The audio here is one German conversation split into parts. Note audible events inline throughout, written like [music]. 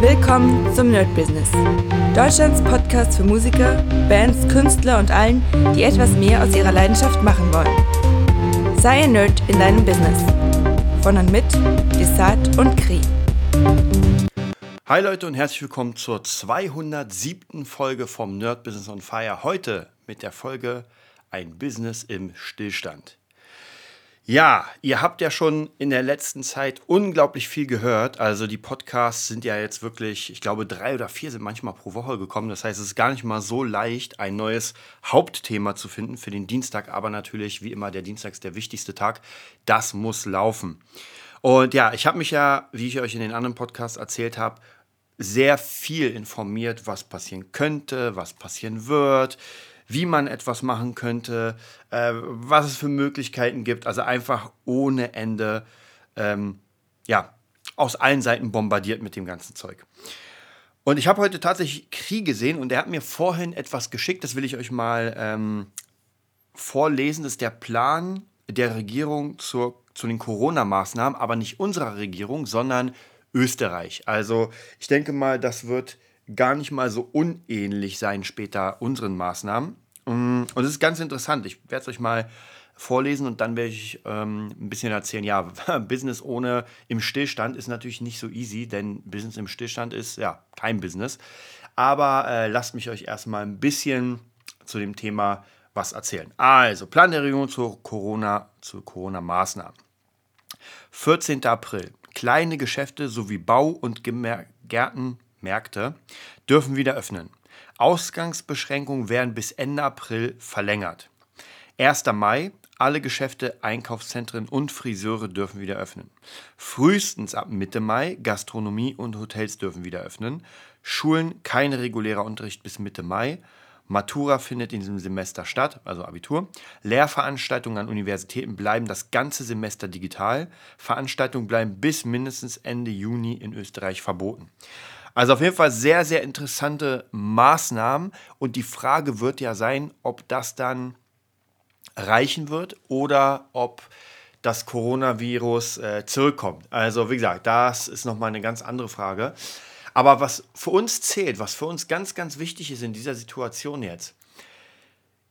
Willkommen zum Nerd Business. Deutschlands Podcast für Musiker, Bands, Künstler und allen, die etwas mehr aus ihrer Leidenschaft machen wollen. Sei ein Nerd in deinem Business. Von und mit Desart und Kri. Hi Leute und herzlich willkommen zur 207. Folge vom Nerd Business on Fire. Heute mit der Folge Ein Business im Stillstand. Ja, ihr habt ja schon in der letzten Zeit unglaublich viel gehört. Also die Podcasts sind ja jetzt wirklich, ich glaube, drei oder vier sind manchmal pro Woche gekommen. Das heißt, es ist gar nicht mal so leicht, ein neues Hauptthema zu finden für den Dienstag. Aber natürlich, wie immer, der Dienstag ist der wichtigste Tag. Das muss laufen. Und ja, ich habe mich ja, wie ich euch in den anderen Podcasts erzählt habe, sehr viel informiert, was passieren könnte, was passieren wird, wie man etwas machen könnte, äh, was es für Möglichkeiten gibt. Also einfach ohne Ende, ähm, ja, aus allen Seiten bombardiert mit dem ganzen Zeug. Und ich habe heute tatsächlich Krieg gesehen und er hat mir vorhin etwas geschickt, das will ich euch mal ähm, vorlesen. Das ist der Plan der Regierung zur, zu den Corona-Maßnahmen, aber nicht unserer Regierung, sondern Österreich. Also ich denke mal, das wird gar nicht mal so unähnlich sein später unseren Maßnahmen. Mm, und es ist ganz interessant. Ich werde es euch mal vorlesen und dann werde ich ähm, ein bisschen erzählen. Ja, [laughs] Business ohne im Stillstand ist natürlich nicht so easy, denn Business im Stillstand ist ja kein Business. Aber äh, lasst mich euch erstmal ein bisschen zu dem Thema was erzählen. Also, Plan der Regierung zur Corona, zu Corona-Maßnahmen. 14. April. Kleine Geschäfte sowie Bau- und Gärtenmärkte dürfen wieder öffnen. Ausgangsbeschränkungen werden bis Ende April verlängert. 1. Mai. Alle Geschäfte, Einkaufszentren und Friseure dürfen wieder öffnen. Frühestens ab Mitte Mai. Gastronomie und Hotels dürfen wieder öffnen. Schulen kein regulärer Unterricht bis Mitte Mai. Matura findet in diesem Semester statt, also Abitur. Lehrveranstaltungen an Universitäten bleiben das ganze Semester digital. Veranstaltungen bleiben bis mindestens Ende Juni in Österreich verboten. Also auf jeden Fall sehr, sehr interessante Maßnahmen. Und die Frage wird ja sein, ob das dann reichen wird oder ob das Coronavirus äh, zurückkommt. Also wie gesagt, das ist nochmal eine ganz andere Frage. Aber was für uns zählt, was für uns ganz, ganz wichtig ist in dieser Situation jetzt,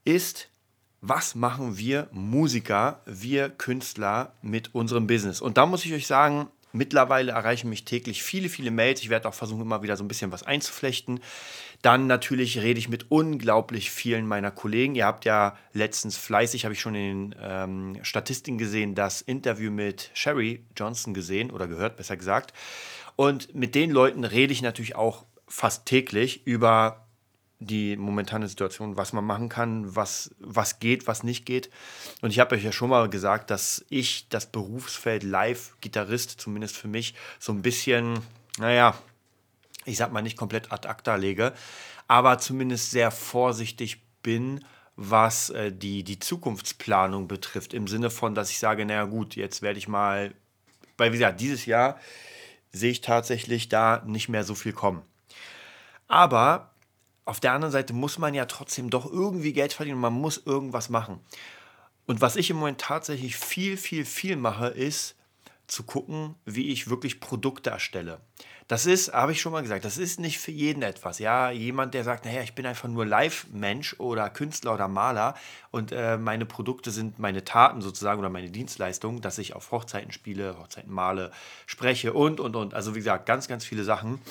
ist, was machen wir Musiker, wir Künstler mit unserem Business? Und da muss ich euch sagen, Mittlerweile erreichen mich täglich viele, viele Mails. Ich werde auch versuchen, immer wieder so ein bisschen was einzuflechten. Dann natürlich rede ich mit unglaublich vielen meiner Kollegen. Ihr habt ja letztens fleißig, habe ich schon in den ähm, Statistiken gesehen, das Interview mit Sherry Johnson gesehen oder gehört, besser gesagt. Und mit den Leuten rede ich natürlich auch fast täglich über die momentane Situation, was man machen kann, was, was geht, was nicht geht. Und ich habe euch ja schon mal gesagt, dass ich das Berufsfeld Live-Gitarrist, zumindest für mich, so ein bisschen, naja, ich sag mal nicht komplett ad acta lege, aber zumindest sehr vorsichtig bin, was äh, die, die Zukunftsplanung betrifft. Im Sinne von, dass ich sage, naja gut, jetzt werde ich mal, weil wie gesagt, dieses Jahr sehe ich tatsächlich da nicht mehr so viel kommen. Aber auf der anderen Seite muss man ja trotzdem doch irgendwie Geld verdienen und man muss irgendwas machen. Und was ich im Moment tatsächlich viel, viel, viel mache, ist zu gucken, wie ich wirklich Produkte erstelle. Das ist, habe ich schon mal gesagt, das ist nicht für jeden etwas. Ja, jemand, der sagt, naja, ich bin einfach nur Live-Mensch oder Künstler oder Maler und äh, meine Produkte sind meine Taten sozusagen oder meine Dienstleistungen, dass ich auf Hochzeiten spiele, Hochzeiten male, spreche und, und, und. Also wie gesagt, ganz, ganz viele Sachen.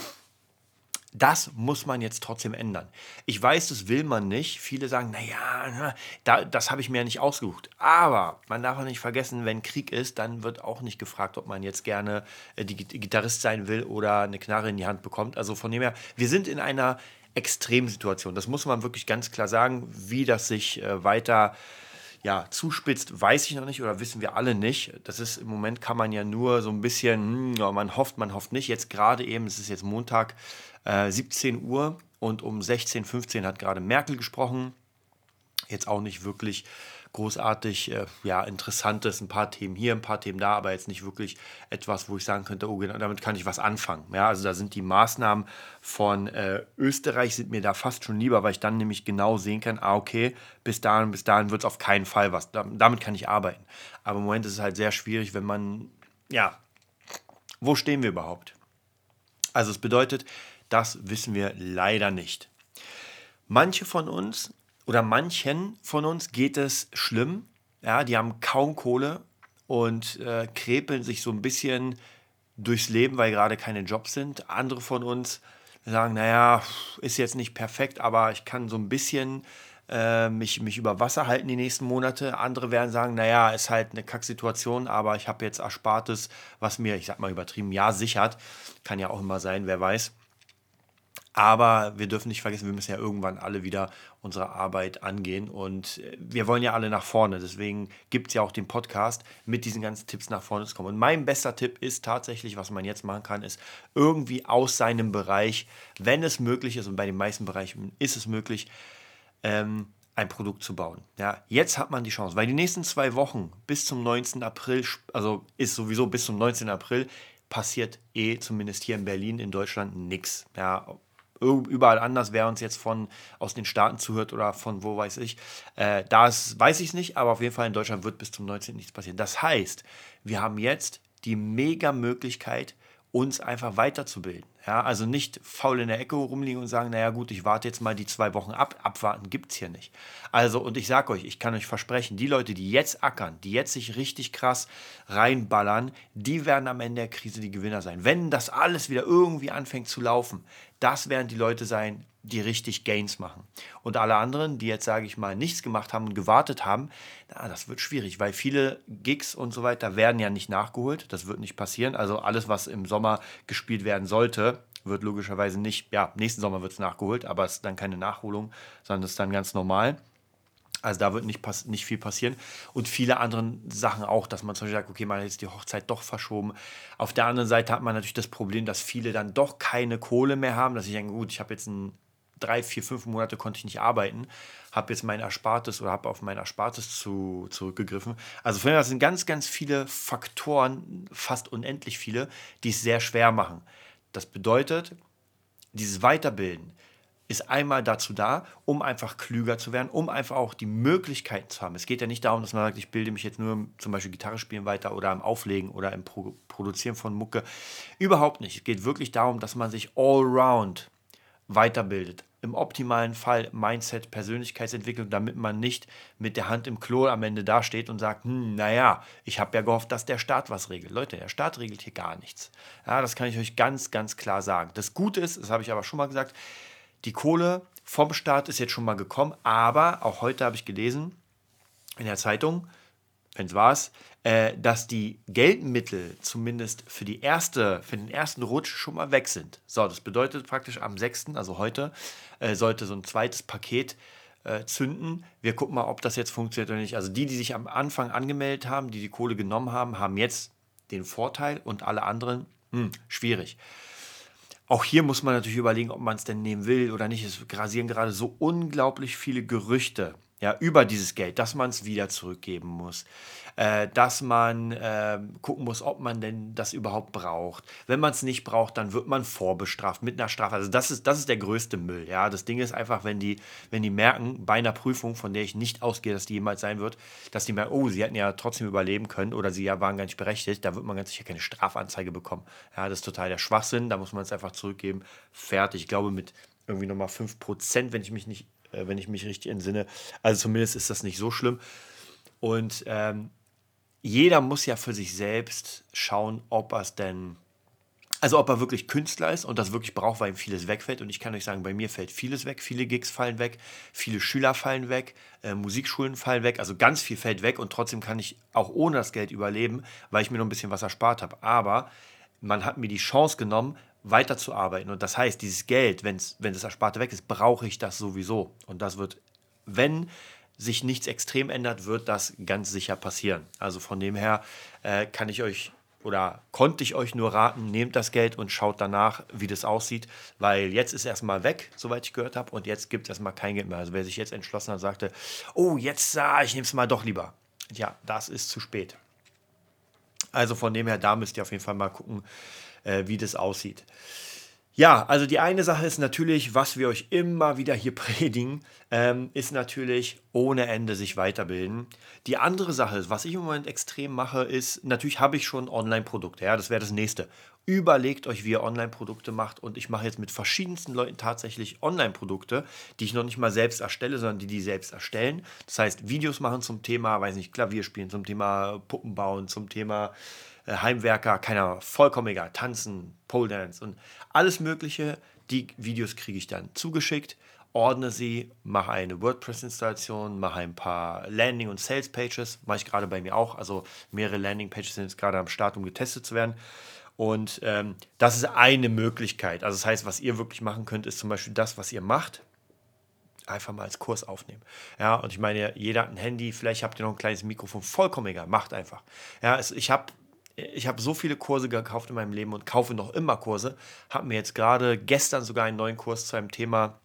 Das muss man jetzt trotzdem ändern. Ich weiß, das will man nicht. Viele sagen, naja, da, das habe ich mir ja nicht ausgesucht. Aber man darf auch nicht vergessen, wenn Krieg ist, dann wird auch nicht gefragt, ob man jetzt gerne äh, die Gitarrist sein will oder eine Knarre in die Hand bekommt. Also von dem her, wir sind in einer Extremsituation. Das muss man wirklich ganz klar sagen, wie das sich äh, weiter ja, zuspitzt, weiß ich noch nicht oder wissen wir alle nicht. Das ist im Moment kann man ja nur so ein bisschen, hm, man hofft, man hofft nicht. Jetzt gerade eben, es ist jetzt Montag, äh, 17 Uhr und um 16.15 Uhr hat gerade Merkel gesprochen. Jetzt auch nicht wirklich großartig äh, ja, Interessantes, ein paar Themen hier, ein paar Themen da, aber jetzt nicht wirklich etwas, wo ich sagen könnte, oh, genau, damit kann ich was anfangen. Ja, also da sind die Maßnahmen von äh, Österreich sind mir da fast schon lieber, weil ich dann nämlich genau sehen kann, ah, okay, bis dahin, bis dahin wird es auf keinen Fall was. damit kann ich arbeiten. Aber im Moment ist es halt sehr schwierig, wenn man, ja, wo stehen wir überhaupt? Also es bedeutet, das wissen wir leider nicht. Manche von uns oder manchen von uns geht es schlimm. Ja, die haben kaum Kohle und äh, krepeln sich so ein bisschen durchs Leben, weil gerade keine Jobs sind. Andere von uns sagen, naja, ist jetzt nicht perfekt, aber ich kann so ein bisschen äh, mich, mich über Wasser halten die nächsten Monate. Andere werden sagen, naja, ist halt eine Kacksituation, aber ich habe jetzt Erspartes, was mir, ich sag mal übertrieben, ja sichert. Kann ja auch immer sein, wer weiß. Aber wir dürfen nicht vergessen, wir müssen ja irgendwann alle wieder unsere Arbeit angehen und äh, wir wollen ja alle nach vorne. Deswegen gibt es ja auch den Podcast mit diesen ganzen Tipps nach vorne zu kommen. Und mein bester Tipp ist tatsächlich, was man jetzt machen kann, ist irgendwie aus seinem Bereich, wenn es möglich ist, und bei den meisten Bereichen ist es möglich, ähm, ein Produkt zu bauen. Ja, jetzt hat man die Chance, weil die nächsten zwei Wochen bis zum 19. April, also ist sowieso bis zum 19. April, passiert eh, zumindest hier in Berlin, in Deutschland, nichts. Ja, überall anders, wer uns jetzt von aus den Staaten zuhört oder von wo weiß ich. Äh, da weiß ich es nicht, aber auf jeden Fall in Deutschland wird bis zum 19. nichts passieren. Das heißt, wir haben jetzt die mega Möglichkeit, uns einfach weiterzubilden. Ja, also nicht faul in der Ecke rumliegen und sagen, naja gut, ich warte jetzt mal die zwei Wochen ab. Abwarten gibt es hier nicht. Also, und ich sage euch, ich kann euch versprechen, die Leute, die jetzt ackern, die jetzt sich richtig krass reinballern, die werden am Ende der Krise die Gewinner sein. Wenn das alles wieder irgendwie anfängt zu laufen, das werden die Leute sein, die richtig Gains machen. Und alle anderen, die jetzt, sage ich mal, nichts gemacht haben und gewartet haben, na, das wird schwierig, weil viele Gigs und so weiter werden ja nicht nachgeholt. Das wird nicht passieren. Also alles, was im Sommer gespielt werden sollte, wird logischerweise nicht, ja, nächsten Sommer wird es nachgeholt, aber es ist dann keine Nachholung, sondern es ist dann ganz normal. Also da wird nicht, nicht viel passieren. Und viele andere Sachen auch, dass man zum Beispiel sagt, okay, man hat jetzt die Hochzeit doch verschoben. Auf der anderen Seite hat man natürlich das Problem, dass viele dann doch keine Kohle mehr haben, dass ich denke, gut, ich habe jetzt ein drei, vier, fünf Monate konnte ich nicht arbeiten, habe jetzt mein Erspartes oder habe auf mein Erspartes zu, zurückgegriffen. Also von daher sind ganz, ganz viele Faktoren, fast unendlich viele, die es sehr schwer machen. Das bedeutet, dieses Weiterbilden ist einmal dazu da, um einfach klüger zu werden, um einfach auch die Möglichkeiten zu haben. Es geht ja nicht darum, dass man sagt, ich bilde mich jetzt nur zum Beispiel Gitarre spielen weiter oder im Auflegen oder im Pro Produzieren von Mucke. Überhaupt nicht. Es geht wirklich darum, dass man sich allround weiterbildet. Im optimalen Fall Mindset, Persönlichkeitsentwicklung, damit man nicht mit der Hand im Klo am Ende dasteht und sagt, hm, naja, ich habe ja gehofft, dass der Staat was regelt. Leute, der Staat regelt hier gar nichts. Ja, das kann ich euch ganz, ganz klar sagen. Das Gute ist, das habe ich aber schon mal gesagt, die Kohle vom Staat ist jetzt schon mal gekommen, aber auch heute habe ich gelesen in der Zeitung, wenn es war, äh, dass die Geldmittel zumindest für, die erste, für den ersten Rutsch schon mal weg sind. So, das bedeutet praktisch am 6., also heute, äh, sollte so ein zweites Paket äh, zünden. Wir gucken mal, ob das jetzt funktioniert oder nicht. Also die, die sich am Anfang angemeldet haben, die die Kohle genommen haben, haben jetzt den Vorteil und alle anderen, mh, hm, schwierig. Auch hier muss man natürlich überlegen, ob man es denn nehmen will oder nicht. Es grasieren gerade so unglaublich viele Gerüchte ja, über dieses Geld, dass man es wieder zurückgeben muss, äh, dass man äh, gucken muss, ob man denn das überhaupt braucht. Wenn man es nicht braucht, dann wird man vorbestraft mit einer Strafe. Also das ist, das ist der größte Müll. Ja, das Ding ist einfach, wenn die, wenn die merken, bei einer Prüfung, von der ich nicht ausgehe, dass die jemals sein wird, dass die merken, oh, sie hätten ja trotzdem überleben können oder sie ja waren gar nicht berechtigt, da wird man ganz sicher keine Strafanzeige bekommen. Ja, das ist total der Schwachsinn, da muss man es einfach zurückgeben. Fertig. Ich glaube, mit irgendwie nochmal 5%, wenn ich mich nicht äh, wenn ich mich richtig entsinne. Also zumindest ist das nicht so schlimm. Und ähm, jeder muss ja für sich selbst schauen, ob er es denn, also ob er wirklich Künstler ist und das wirklich braucht, weil ihm vieles wegfällt. Und ich kann euch sagen, bei mir fällt vieles weg. Viele Gigs fallen weg, viele Schüler fallen weg, äh, Musikschulen fallen weg. Also ganz viel fällt weg und trotzdem kann ich auch ohne das Geld überleben, weil ich mir noch ein bisschen was erspart habe. Aber man hat mir die Chance genommen, weiterzuarbeiten. Und das heißt, dieses Geld, wenn's, wenn das Ersparte weg ist, brauche ich das sowieso. Und das wird, wenn sich nichts extrem ändert, wird das ganz sicher passieren. Also von dem her äh, kann ich euch oder konnte ich euch nur raten, nehmt das Geld und schaut danach, wie das aussieht, weil jetzt ist erstmal weg, soweit ich gehört habe, und jetzt gibt es erstmal kein Geld mehr. Also wer sich jetzt entschlossen hat, sagte, oh, jetzt, ah, ich nehme es mal doch lieber. Ja, das ist zu spät. Also von dem her, da müsst ihr auf jeden Fall mal gucken, äh, wie das aussieht. Ja, also die eine Sache ist natürlich, was wir euch immer wieder hier [laughs] predigen, ähm, ist natürlich ohne Ende sich weiterbilden. Die andere Sache, was ich im Moment extrem mache, ist, natürlich habe ich schon Online-Produkte, ja, das wäre das nächste. Überlegt euch, wie ihr Online-Produkte macht und ich mache jetzt mit verschiedensten Leuten tatsächlich Online-Produkte, die ich noch nicht mal selbst erstelle, sondern die die selbst erstellen. Das heißt, Videos machen zum Thema, weiß nicht, Klavier spielen, zum Thema Puppen bauen, zum Thema äh, Heimwerker, keiner, vollkommen egal, tanzen, Pole Dance und alles Mögliche. Die Videos kriege ich dann zugeschickt, ordne sie, mache eine WordPress-Installation, mache ein paar Landing- und Sales-Pages, mache ich gerade bei mir auch. Also mehrere Landing-Pages sind jetzt gerade am Start, um getestet zu werden. Und ähm, das ist eine Möglichkeit. Also das heißt, was ihr wirklich machen könnt, ist zum Beispiel das, was ihr macht, einfach mal als Kurs aufnehmen. Ja, und ich meine, jeder hat ein Handy, vielleicht habt ihr noch ein kleines Mikrofon, vollkommen egal, macht einfach. Ja, es, ich habe ich habe so viele Kurse gekauft in meinem Leben und kaufe noch immer Kurse. Habe mir jetzt gerade gestern sogar einen neuen Kurs zu einem Thema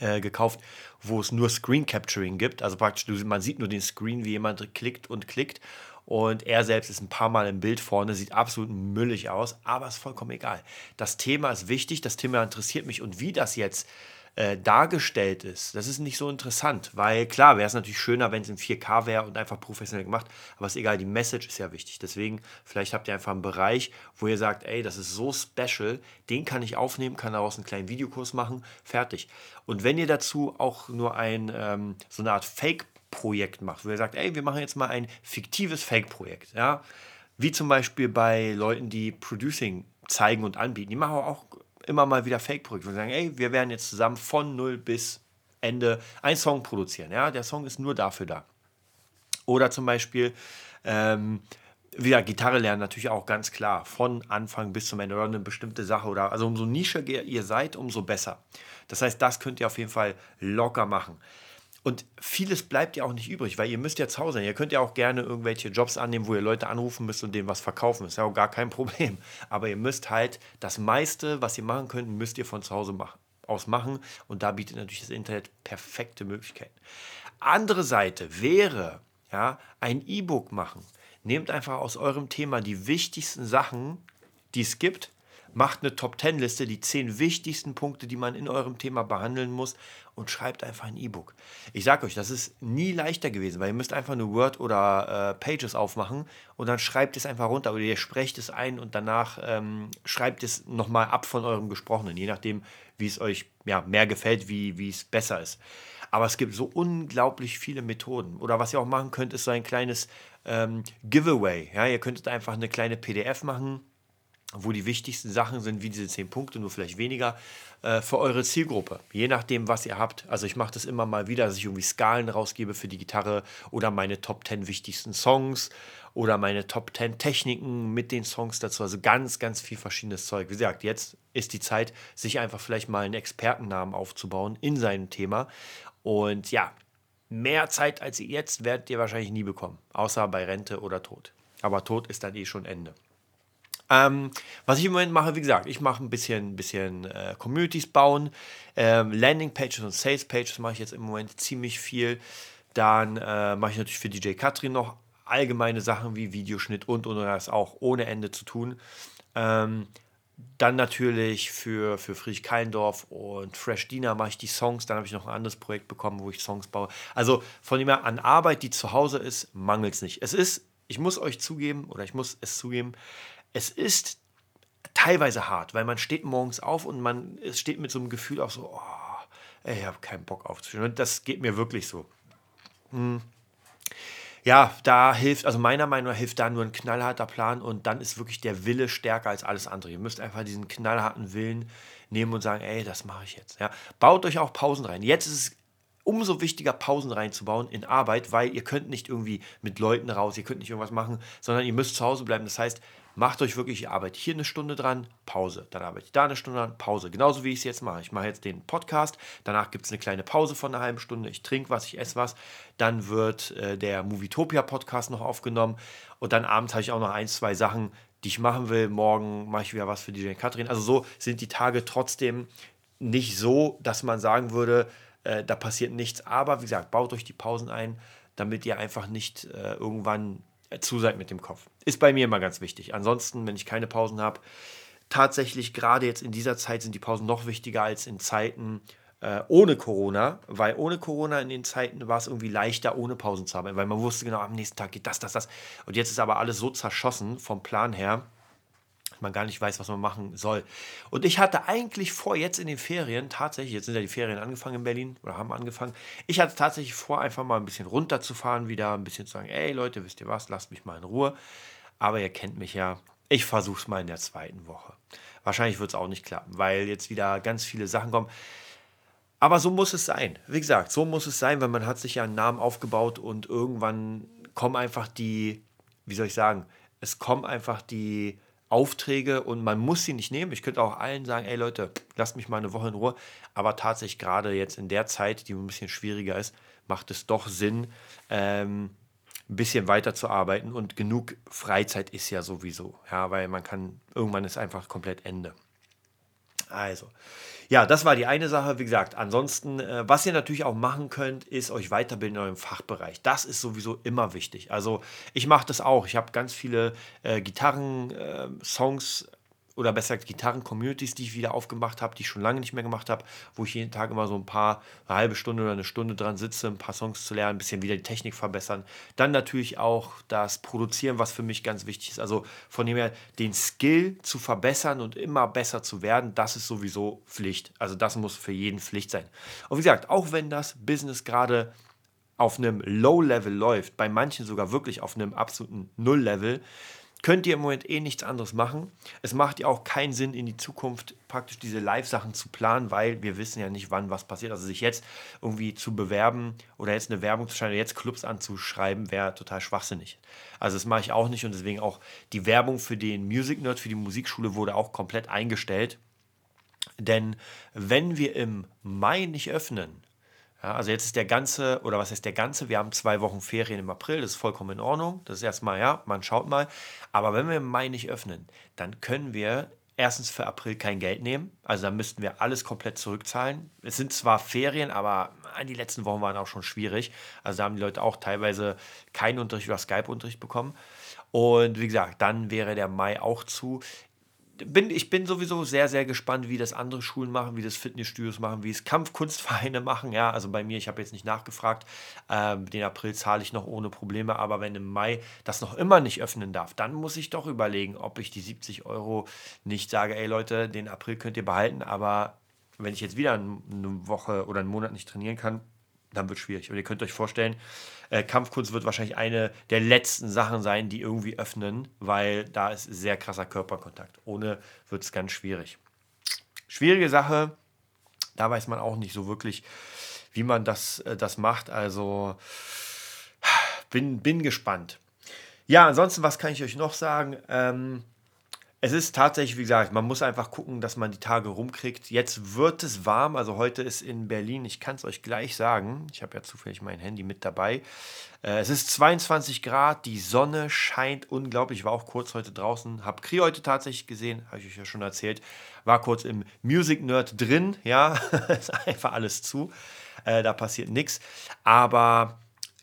äh, gekauft, wo es nur Screen Capturing gibt. Also praktisch, man sieht nur den Screen, wie jemand klickt und klickt. Und er selbst ist ein paar Mal im Bild vorne, sieht absolut müllig aus, aber ist vollkommen egal. Das Thema ist wichtig, das Thema interessiert mich und wie das jetzt äh, dargestellt ist, das ist nicht so interessant, weil klar wäre es natürlich schöner, wenn es in 4K wäre und einfach professionell gemacht, aber ist egal, die Message ist ja wichtig. Deswegen, vielleicht habt ihr einfach einen Bereich, wo ihr sagt, ey, das ist so special, den kann ich aufnehmen, kann daraus einen kleinen Videokurs machen, fertig. Und wenn ihr dazu auch nur ein, ähm, so eine Art Fake-Projekt macht, wo ihr sagt, ey, wir machen jetzt mal ein fiktives Fake-Projekt, ja, wie zum Beispiel bei Leuten, die Producing zeigen und anbieten. Die machen auch immer mal wieder Fake-Projekte. Wir sagen, ey, wir werden jetzt zusammen von null bis Ende einen Song produzieren. Ja, der Song ist nur dafür da. Oder zum Beispiel, ähm, wieder Gitarre lernen natürlich auch ganz klar, von Anfang bis zum Ende oder eine bestimmte Sache oder also umso nischiger ihr seid, umso besser. Das heißt, das könnt ihr auf jeden Fall locker machen. Und vieles bleibt ja auch nicht übrig, weil ihr müsst ja zu Hause sein. Ihr könnt ja auch gerne irgendwelche Jobs annehmen, wo ihr Leute anrufen müsst und denen was verkaufen. Ist ja auch gar kein [laughs] Problem. Aber ihr müsst halt das meiste, was ihr machen könnt, müsst ihr von zu Hause aus machen. Und da bietet natürlich das Internet perfekte Möglichkeiten. Andere Seite wäre, ja, ein E-Book machen. Nehmt einfach aus eurem Thema die wichtigsten Sachen, die es gibt, macht eine Top-10-Liste, die zehn wichtigsten Punkte, die man in eurem Thema behandeln muss und schreibt einfach ein E-Book. Ich sage euch, das ist nie leichter gewesen, weil ihr müsst einfach nur Word oder äh, Pages aufmachen und dann schreibt es einfach runter oder ihr sprecht es ein und danach ähm, schreibt es nochmal ab von eurem Gesprochenen, je nachdem, wie es euch ja, mehr gefällt, wie, es besser ist. Aber es gibt so unglaublich viele Methoden. Oder was ihr auch machen könnt, ist so ein kleines ähm, Giveaway. Ja, ihr könntet einfach eine kleine PDF machen wo die wichtigsten Sachen sind, wie diese zehn Punkte, nur vielleicht weniger, äh, für eure Zielgruppe. Je nachdem, was ihr habt. Also ich mache das immer mal wieder, dass ich irgendwie Skalen rausgebe für die Gitarre oder meine Top 10 wichtigsten Songs oder meine Top 10 Techniken mit den Songs dazu. Also ganz, ganz viel verschiedenes Zeug. Wie gesagt, jetzt ist die Zeit, sich einfach vielleicht mal einen Expertennamen aufzubauen in seinem Thema. Und ja, mehr Zeit als ihr jetzt werdet ihr wahrscheinlich nie bekommen, außer bei Rente oder Tod. Aber Tod ist dann eh schon Ende. Ähm, was ich im Moment mache, wie gesagt, ich mache ein bisschen, bisschen äh, Communities bauen. Ähm, Landingpages und Salespages mache ich jetzt im Moment ziemlich viel. Dann äh, mache ich natürlich für DJ Katrin noch allgemeine Sachen wie Videoschnitt und und, das auch ohne Ende zu tun. Ähm, dann natürlich für, für Friedrich Keindorf und Fresh Dina mache ich die Songs. Dann habe ich noch ein anderes Projekt bekommen, wo ich Songs baue. Also von dem her an Arbeit, die zu Hause ist, mangelt es nicht. Es ist, ich muss euch zugeben, oder ich muss es zugeben, es ist teilweise hart, weil man steht morgens auf und man steht mit so einem Gefühl auf so, oh, ey, ich habe keinen Bock aufzustehen. Und das geht mir wirklich so. Hm. Ja, da hilft, also meiner Meinung nach hilft da nur ein knallharter Plan und dann ist wirklich der Wille stärker als alles andere. Ihr müsst einfach diesen knallharten Willen nehmen und sagen, ey, das mache ich jetzt. Ja. Baut euch auch Pausen rein. Jetzt ist es umso wichtiger, Pausen reinzubauen in Arbeit, weil ihr könnt nicht irgendwie mit Leuten raus, ihr könnt nicht irgendwas machen, sondern ihr müsst zu Hause bleiben. Das heißt, macht euch wirklich, ihr arbeitet hier eine Stunde dran, Pause. Dann arbeite ich da eine Stunde dran, Pause. Genauso wie ich es jetzt mache. Ich mache jetzt den Podcast, danach gibt es eine kleine Pause von einer halben Stunde. Ich trinke was, ich esse was. Dann wird äh, der Movietopia Podcast noch aufgenommen. Und dann abends habe ich auch noch ein, zwei Sachen, die ich machen will. Morgen mache ich wieder was für DJ Katrin. Also so sind die Tage trotzdem nicht so, dass man sagen würde, äh, da passiert nichts. Aber wie gesagt, baut euch die Pausen ein, damit ihr einfach nicht äh, irgendwann zu seid mit dem Kopf. Ist bei mir immer ganz wichtig. Ansonsten, wenn ich keine Pausen habe, tatsächlich gerade jetzt in dieser Zeit sind die Pausen noch wichtiger als in Zeiten äh, ohne Corona, weil ohne Corona in den Zeiten war es irgendwie leichter, ohne Pausen zu arbeiten, weil man wusste genau, am nächsten Tag geht das, das, das. Und jetzt ist aber alles so zerschossen vom Plan her, man gar nicht weiß, was man machen soll. Und ich hatte eigentlich vor, jetzt in den Ferien, tatsächlich, jetzt sind ja die Ferien angefangen in Berlin oder haben angefangen, ich hatte tatsächlich vor, einfach mal ein bisschen runterzufahren, wieder ein bisschen zu sagen, ey Leute, wisst ihr was, lasst mich mal in Ruhe. Aber ihr kennt mich ja, ich versuche es mal in der zweiten Woche. Wahrscheinlich wird es auch nicht klappen, weil jetzt wieder ganz viele Sachen kommen. Aber so muss es sein. Wie gesagt, so muss es sein, weil man hat sich ja einen Namen aufgebaut und irgendwann kommen einfach die, wie soll ich sagen, es kommen einfach die Aufträge und man muss sie nicht nehmen. Ich könnte auch allen sagen, ey Leute, lasst mich mal eine Woche in Ruhe. Aber tatsächlich gerade jetzt in der Zeit, die ein bisschen schwieriger ist, macht es doch Sinn, ähm, ein bisschen weiter zu arbeiten und genug Freizeit ist ja sowieso, ja, weil man kann, irgendwann ist einfach komplett Ende. Also, ja, das war die eine Sache. Wie gesagt, ansonsten, äh, was ihr natürlich auch machen könnt, ist euch weiterbilden in eurem Fachbereich. Das ist sowieso immer wichtig. Also, ich mache das auch. Ich habe ganz viele äh, Gitarren-Songs äh, oder besser gesagt Gitarren-Communities, die ich wieder aufgemacht habe, die ich schon lange nicht mehr gemacht habe, wo ich jeden Tag immer so ein paar, eine halbe Stunde oder eine Stunde dran sitze, ein paar Songs zu lernen, ein bisschen wieder die Technik verbessern. Dann natürlich auch das Produzieren, was für mich ganz wichtig ist. Also von dem her, den Skill zu verbessern und immer besser zu werden, das ist sowieso Pflicht. Also das muss für jeden Pflicht sein. Und wie gesagt, auch wenn das Business gerade auf einem Low-Level läuft, bei manchen sogar wirklich auf einem absoluten Null-Level, könnt ihr im Moment eh nichts anderes machen. Es macht ja auch keinen Sinn, in die Zukunft praktisch diese Live-Sachen zu planen, weil wir wissen ja nicht, wann was passiert. Also sich jetzt irgendwie zu bewerben oder jetzt eine Werbung zu schreiben, jetzt Clubs anzuschreiben, wäre total schwachsinnig. Also das mache ich auch nicht und deswegen auch die Werbung für den Music Nerd, für die Musikschule wurde auch komplett eingestellt. Denn wenn wir im Mai nicht öffnen, ja, also jetzt ist der ganze, oder was heißt der ganze? Wir haben zwei Wochen Ferien im April, das ist vollkommen in Ordnung. Das ist erstmal, ja, man schaut mal. Aber wenn wir im Mai nicht öffnen, dann können wir erstens für April kein Geld nehmen. Also dann müssten wir alles komplett zurückzahlen. Es sind zwar Ferien, aber die letzten Wochen waren auch schon schwierig. Also da haben die Leute auch teilweise keinen Unterricht oder Skype-Unterricht bekommen. Und wie gesagt, dann wäre der Mai auch zu bin, ich bin sowieso sehr, sehr gespannt, wie das andere Schulen machen, wie das Fitnessstudios machen, wie es Kampfkunstvereine [laughs] machen. Ja, also bei mir, ich habe jetzt nicht nachgefragt. Ähm, den April zahle ich noch ohne Probleme, aber wenn im Mai das noch immer nicht öffnen darf, dann muss ich doch überlegen, ob ich die 70 Euro nicht sage, ey Leute, den April könnt ihr behalten, aber wenn ich jetzt wieder eine Woche oder einen Monat nicht trainieren kann, dann wird es schwierig. Und ihr könnt euch vorstellen, äh, Kampfkunst wird wahrscheinlich eine der letzten Sachen sein, die irgendwie öffnen, weil da ist sehr krasser Körperkontakt. Ohne wird es ganz schwierig. Schwierige Sache, da weiß man auch nicht so wirklich, wie man das, äh, das macht. Also bin, bin gespannt. Ja, ansonsten, was kann ich euch noch sagen? Ähm, es ist tatsächlich, wie gesagt, man muss einfach gucken, dass man die Tage rumkriegt. Jetzt wird es warm, also heute ist in Berlin, ich kann es euch gleich sagen, ich habe ja zufällig mein Handy mit dabei. Äh, es ist 22 Grad, die Sonne scheint unglaublich. Ich war auch kurz heute draußen, habe Kri heute tatsächlich gesehen, habe ich euch ja schon erzählt. War kurz im Music Nerd drin, ja, [laughs] ist einfach alles zu. Äh, da passiert nichts. Aber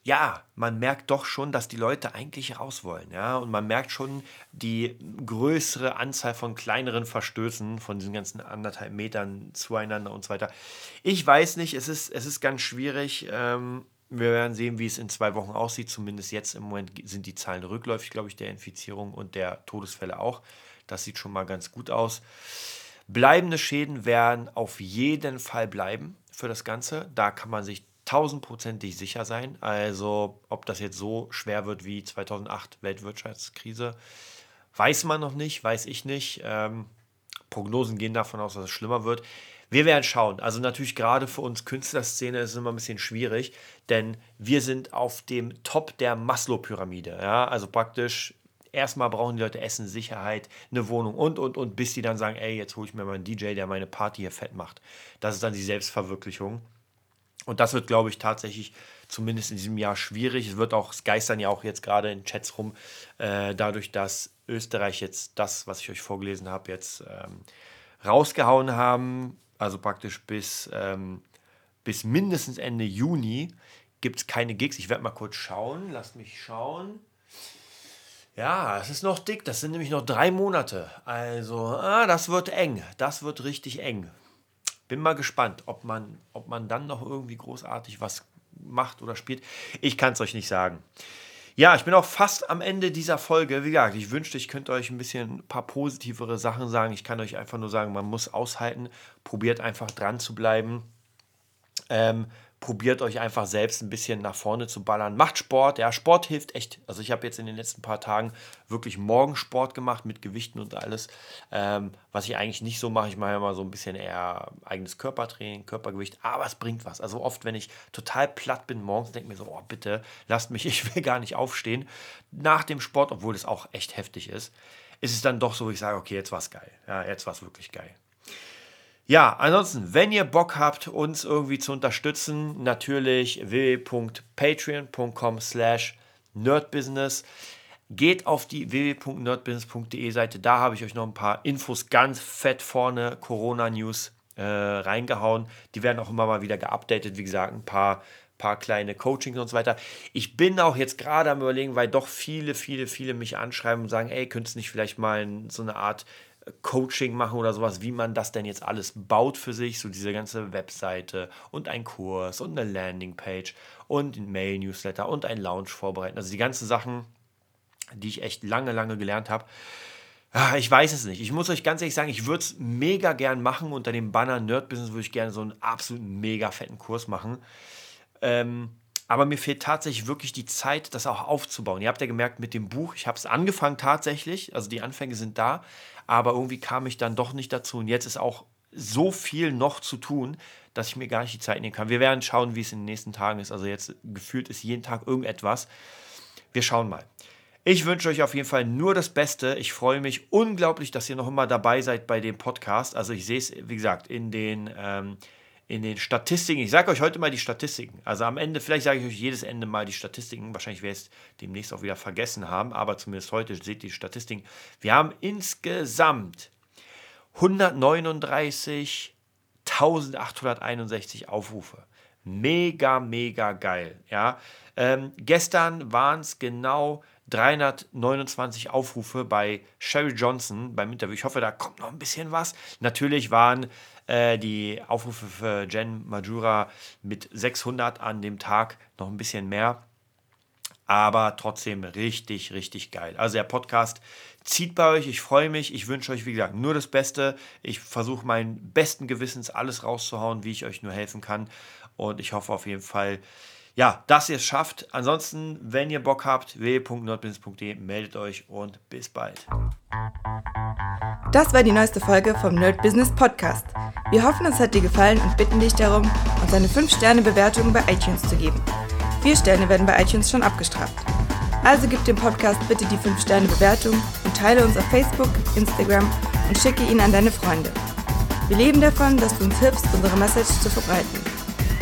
ja, man merkt doch schon, dass die Leute eigentlich raus wollen, ja, und man merkt schon die größere Anzahl von kleineren Verstößen von diesen ganzen anderthalb Metern zueinander und so weiter. Ich weiß nicht, es ist, es ist ganz schwierig. Ähm, wir werden sehen, wie es in zwei Wochen aussieht. Zumindest jetzt im Moment sind die Zahlen rückläufig, glaube ich, der Infizierung und der Todesfälle auch. Das sieht schon mal ganz gut aus. Bleibende Schäden werden auf jeden Fall bleiben für das Ganze. Da kann man sich tausendprozentig sicher sein. Also ob das jetzt so schwer wird wie 2008 Weltwirtschaftskrise, weiß man noch nicht, weiß ich nicht. Ähm, Prognosen gehen davon aus, dass es schlimmer wird. Wir werden schauen. Also natürlich gerade für uns Künstlerszene ist es immer ein bisschen schwierig, denn wir sind auf dem Top der Maslow-Pyramide. Ja? Also praktisch erstmal brauchen die Leute Essen, Sicherheit, eine Wohnung und, und, und, bis die dann sagen, ey, jetzt hole ich mir mal einen DJ, der meine Party hier fett macht. Das ist dann die Selbstverwirklichung. Und das wird, glaube ich, tatsächlich zumindest in diesem Jahr schwierig. Es wird auch, es geistern ja auch jetzt gerade in Chats rum, äh, dadurch, dass Österreich jetzt das, was ich euch vorgelesen habe, jetzt ähm, rausgehauen haben. Also praktisch bis, ähm, bis mindestens Ende Juni gibt es keine Gigs. Ich werde mal kurz schauen. Lasst mich schauen. Ja, es ist noch dick. Das sind nämlich noch drei Monate. Also, ah, das wird eng. Das wird richtig eng. Bin mal gespannt, ob man, ob man dann noch irgendwie großartig was macht oder spielt. Ich kann es euch nicht sagen. Ja, ich bin auch fast am Ende dieser Folge. Wie gesagt, ich wünschte, ich könnte euch ein bisschen ein paar positivere Sachen sagen. Ich kann euch einfach nur sagen, man muss aushalten. Probiert einfach dran zu bleiben. Ähm, probiert euch einfach selbst ein bisschen nach vorne zu ballern. Macht Sport, ja, Sport hilft echt. Also ich habe jetzt in den letzten paar Tagen wirklich Morgensport gemacht mit Gewichten und alles, ähm, was ich eigentlich nicht so mache. Ich mache ja mal so ein bisschen eher eigenes Körpertraining, Körpergewicht, aber es bringt was. Also oft, wenn ich total platt bin morgens, denke ich mir so, oh bitte, lasst mich, [laughs] ich will gar nicht aufstehen. Nach dem Sport, obwohl das auch echt heftig ist, ist es dann doch so, ich sage, okay, jetzt war es geil. Ja, jetzt war es wirklich geil. Ja, ansonsten, wenn ihr Bock habt, uns irgendwie zu unterstützen, natürlich www.patreon.com slash nerdbusiness. Geht auf die www.nerdbusiness.de Seite, da habe ich euch noch ein paar Infos ganz fett vorne, Corona-News äh, reingehauen. Die werden auch immer mal wieder geupdatet, wie gesagt, ein paar, paar kleine Coachings und so weiter. Ich bin auch jetzt gerade am überlegen, weil doch viele, viele, viele mich anschreiben und sagen, ey, könntest du nicht vielleicht mal so eine Art Coaching machen oder sowas, wie man das denn jetzt alles baut für sich, so diese ganze Webseite und ein Kurs und eine Landingpage und ein Mail-Newsletter und ein Launch vorbereiten. Also die ganzen Sachen, die ich echt lange, lange gelernt habe. Ah, ich weiß es nicht. Ich muss euch ganz ehrlich sagen, ich würde es mega gern machen. Unter dem Banner Nerd Business würde ich gerne so einen absolut mega fetten Kurs machen. Ähm, aber mir fehlt tatsächlich wirklich die Zeit, das auch aufzubauen. Ihr habt ja gemerkt mit dem Buch, ich habe es angefangen tatsächlich, also die Anfänge sind da, aber irgendwie kam ich dann doch nicht dazu und jetzt ist auch so viel noch zu tun, dass ich mir gar nicht die Zeit nehmen kann. Wir werden schauen, wie es in den nächsten Tagen ist. Also jetzt gefühlt ist jeden Tag irgendetwas. Wir schauen mal. Ich wünsche euch auf jeden Fall nur das Beste. Ich freue mich unglaublich, dass ihr noch immer dabei seid bei dem Podcast. Also ich sehe es, wie gesagt, in den ähm, in den Statistiken. Ich sage euch heute mal die Statistiken. Also am Ende, vielleicht sage ich euch jedes Ende mal die Statistiken. Wahrscheinlich werde ich es demnächst auch wieder vergessen haben, aber zumindest heute seht ihr die Statistiken. Wir haben insgesamt 139.861 Aufrufe. Mega, mega geil. Ja? Ähm, gestern waren es genau 329 Aufrufe bei Sherry Johnson beim Interview. Ich hoffe, da kommt noch ein bisschen was. Natürlich waren äh, die Aufrufe für Jen Majura mit 600 an dem Tag noch ein bisschen mehr. Aber trotzdem richtig, richtig geil. Also der Podcast zieht bei euch. Ich freue mich. Ich wünsche euch, wie gesagt, nur das Beste. Ich versuche meinen besten Gewissens alles rauszuhauen, wie ich euch nur helfen kann. Und ich hoffe auf jeden Fall, ja, dass ihr es schafft. Ansonsten, wenn ihr Bock habt, www.nerdbusiness.de, meldet euch und bis bald. Das war die neueste Folge vom Nerd Business Podcast. Wir hoffen, es hat dir gefallen und bitten dich darum, uns eine 5-Sterne-Bewertung bei iTunes zu geben. Vier Sterne werden bei iTunes schon abgestraft. Also gib dem Podcast bitte die 5-Sterne-Bewertung und teile uns auf Facebook, Instagram und schicke ihn an deine Freunde. Wir leben davon, dass du uns hilfst, unsere Message zu verbreiten.